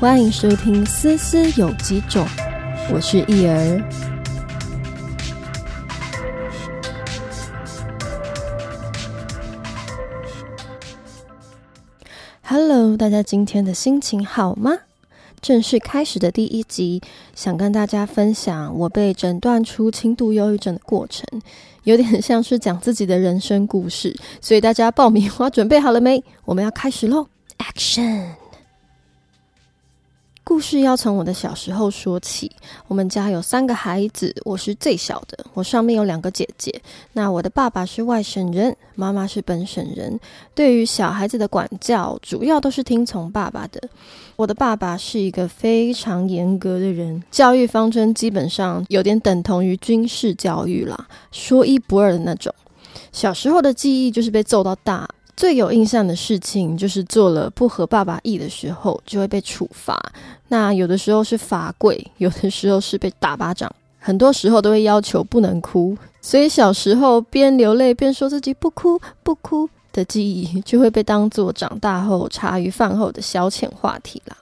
欢迎收听《思思有几种》，我是易儿。Hello，大家今天的心情好吗？正式开始的第一集，想跟大家分享我被诊断出轻度忧郁症的过程，有点像是讲自己的人生故事，所以大家爆米花准备好了没？我们要开始喽！Action！故事要从我的小时候说起。我们家有三个孩子，我是最小的。我上面有两个姐姐。那我的爸爸是外省人，妈妈是本省人。对于小孩子的管教，主要都是听从爸爸的。我的爸爸是一个非常严格的人，教育方针基本上有点等同于军事教育啦，说一不二的那种。小时候的记忆就是被揍到大。最有印象的事情就是做了不合爸爸意的时候就会被处罚。那有的时候是罚跪，有的时候是被打巴掌，很多时候都会要求不能哭。所以小时候边流泪边说自己不哭不哭的记忆，就会被当做长大后茶余饭后的消遣话题啦。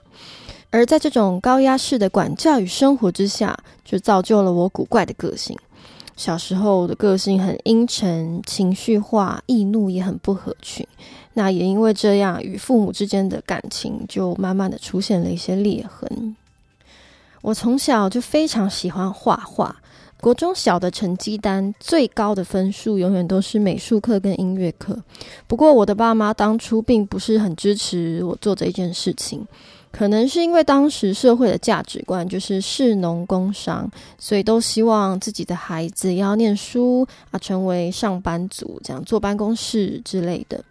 而在这种高压式的管教与生活之下，就造就了我古怪的个性。小时候的个性很阴沉、情绪化、易怒，也很不合群。那也因为这样，与父母之间的感情就慢慢的出现了一些裂痕。我从小就非常喜欢画画，国中小的成绩单最高的分数永远都是美术课跟音乐课。不过我的爸妈当初并不是很支持我做这件事情。可能是因为当时社会的价值观就是士农工商，所以都希望自己的孩子要念书啊，成为上班族，这样坐办公室之类的。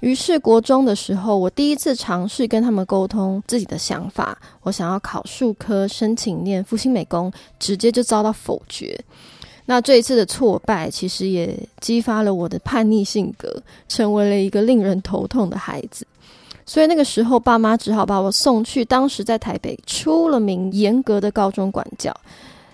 于是国中的时候，我第一次尝试跟他们沟通自己的想法，我想要考数科，申请念复兴美工，直接就遭到否决。那这一次的挫败，其实也激发了我的叛逆性格，成为了一个令人头痛的孩子。所以那个时候，爸妈只好把我送去当时在台北出了名严格的高中管教，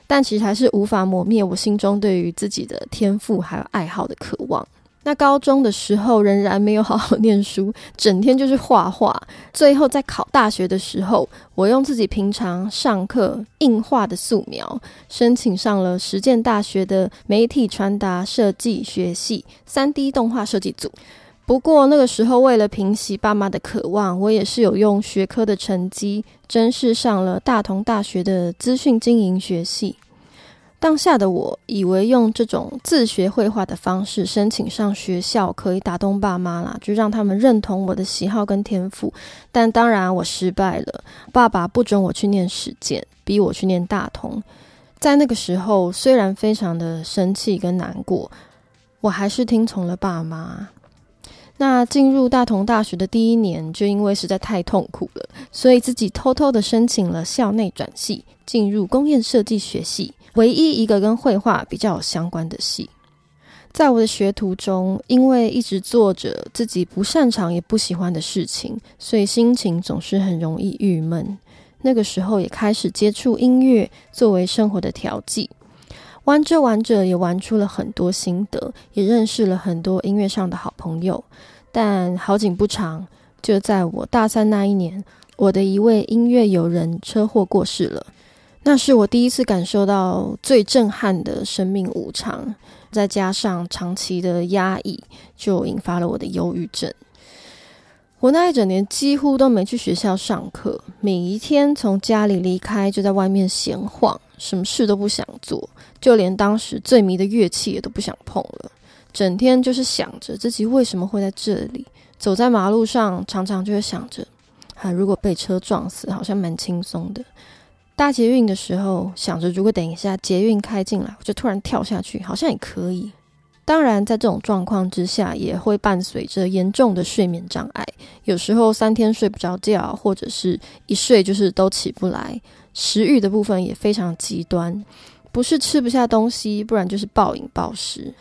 但其实还是无法磨灭我心中对于自己的天赋还有爱好的渴望。那高中的时候仍然没有好好念书，整天就是画画。最后在考大学的时候，我用自己平常上课硬画的素描，申请上了实践大学的媒体传达设计学系三 D 动画设计组。不过那个时候，为了平息爸妈的渴望，我也是有用学科的成绩，真是上了大同大学的资讯经营学系。当下的我以为用这种自学绘画的方式申请上学校，可以打动爸妈啦，就让他们认同我的喜好跟天赋。但当然我失败了，爸爸不准我去念实践，逼我去念大同。在那个时候，虽然非常的生气跟难过，我还是听从了爸妈。那进入大同大学的第一年，就因为实在太痛苦了，所以自己偷偷的申请了校内转系，进入工业设计学系，唯一一个跟绘画比较有相关的系。在我的学途中，因为一直做着自己不擅长也不喜欢的事情，所以心情总是很容易郁闷。那个时候也开始接触音乐，作为生活的调剂。玩着玩着，也玩出了很多心得，也认识了很多音乐上的好朋友。但好景不长，就在我大三那一年，我的一位音乐友人车祸过世了。那是我第一次感受到最震撼的生命无常，再加上长期的压抑，就引发了我的忧郁症。我那一整年几乎都没去学校上课，每一天从家里离开就在外面闲晃，什么事都不想做，就连当时最迷的乐器也都不想碰了。整天就是想着自己为什么会在这里，走在马路上，常常就会想着，啊，如果被车撞死，好像蛮轻松的。搭捷运的时候，想着如果等一下捷运开进来，我就突然跳下去，好像也可以。当然，在这种状况之下，也会伴随着严重的睡眠障碍，有时候三天睡不着觉，或者是一睡就是都起不来。食欲的部分也非常极端，不是吃不下东西，不然就是暴饮暴食。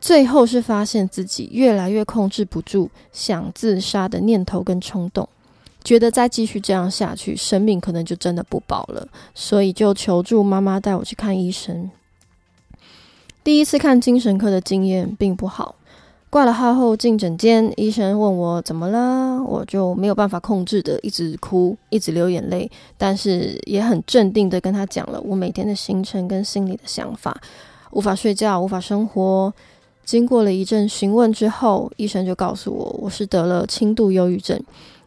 最后是发现自己越来越控制不住想自杀的念头跟冲动，觉得再继续这样下去，生命可能就真的不保了，所以就求助妈妈带我去看医生。第一次看精神科的经验并不好，挂了号后进诊间，医生问我怎么了，我就没有办法控制的一直哭，一直流眼泪，但是也很镇定的跟他讲了我每天的行程跟心里的想法，无法睡觉，无法生活。经过了一阵询问之后，医生就告诉我我是得了轻度忧郁症，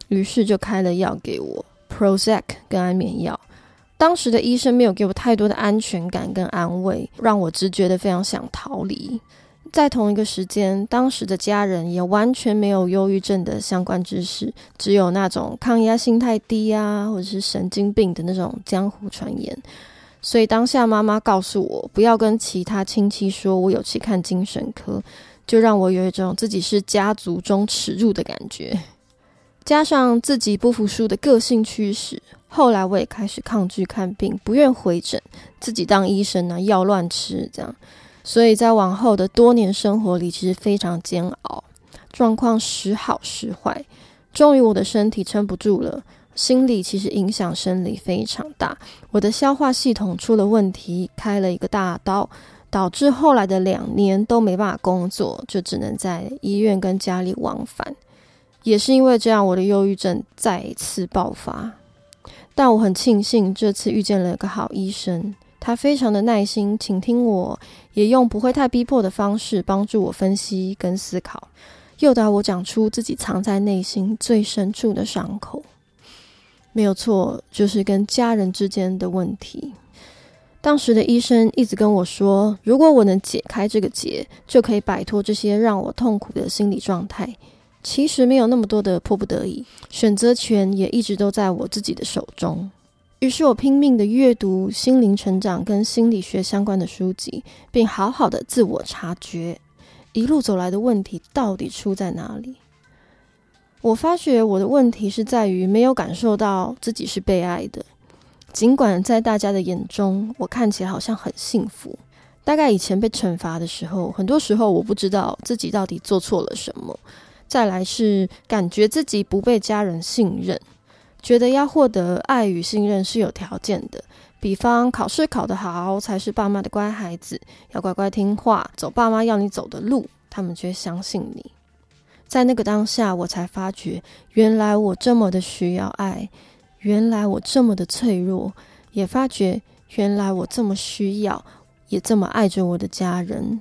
于是就开了药给我，Prozac 跟安眠药。当时的医生没有给我太多的安全感跟安慰，让我直觉得非常想逃离。在同一个时间，当时的家人也完全没有忧郁症的相关知识，只有那种抗压性太低啊，或者是神经病的那种江湖传言。所以当下妈妈告诉我不要跟其他亲戚说我有去看精神科，就让我有一种自己是家族中耻辱的感觉。加上自己不服输的个性驱使，后来我也开始抗拒看病，不愿回诊，自己当医生呢，药乱吃这样。所以在往后的多年生活里，其实非常煎熬，状况时好时坏。终于我的身体撑不住了，心理其实影响生理非常大。我的消化系统出了问题，开了一个大刀，导致后来的两年都没办法工作，就只能在医院跟家里往返。也是因为这样，我的忧郁症再一次爆发。但我很庆幸这次遇见了一个好医生。他非常的耐心倾听我，也用不会太逼迫的方式帮助我分析跟思考，诱导我讲出自己藏在内心最深处的伤口。没有错，就是跟家人之间的问题。当时的医生一直跟我说，如果我能解开这个结，就可以摆脱这些让我痛苦的心理状态。其实没有那么多的迫不得已，选择权也一直都在我自己的手中。于是我拼命的阅读心灵成长跟心理学相关的书籍，并好好的自我察觉，一路走来的问题到底出在哪里？我发觉我的问题是在于没有感受到自己是被爱的，尽管在大家的眼中我看起来好像很幸福。大概以前被惩罚的时候，很多时候我不知道自己到底做错了什么。再来是感觉自己不被家人信任。觉得要获得爱与信任是有条件的，比方考试考得好才是爸妈的乖孩子，要乖乖听话，走爸妈要你走的路，他们就会相信你。在那个当下，我才发觉，原来我这么的需要爱，原来我这么的脆弱，也发觉原来我这么需要，也这么爱着我的家人。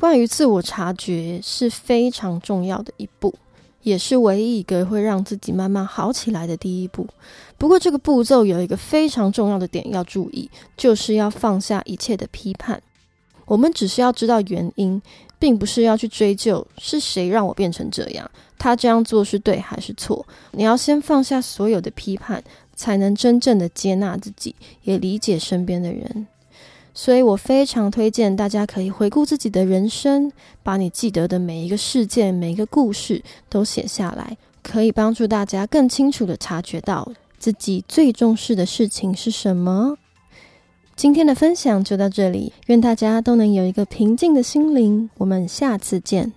关于自我察觉是非常重要的一步。也是唯一一个会让自己慢慢好起来的第一步。不过，这个步骤有一个非常重要的点要注意，就是要放下一切的批判。我们只是要知道原因，并不是要去追究是谁让我变成这样，他这样做是对还是错。你要先放下所有的批判，才能真正的接纳自己，也理解身边的人。所以我非常推荐大家可以回顾自己的人生，把你记得的每一个事件、每一个故事都写下来，可以帮助大家更清楚的察觉到自己最重视的事情是什么。今天的分享就到这里，愿大家都能有一个平静的心灵。我们下次见。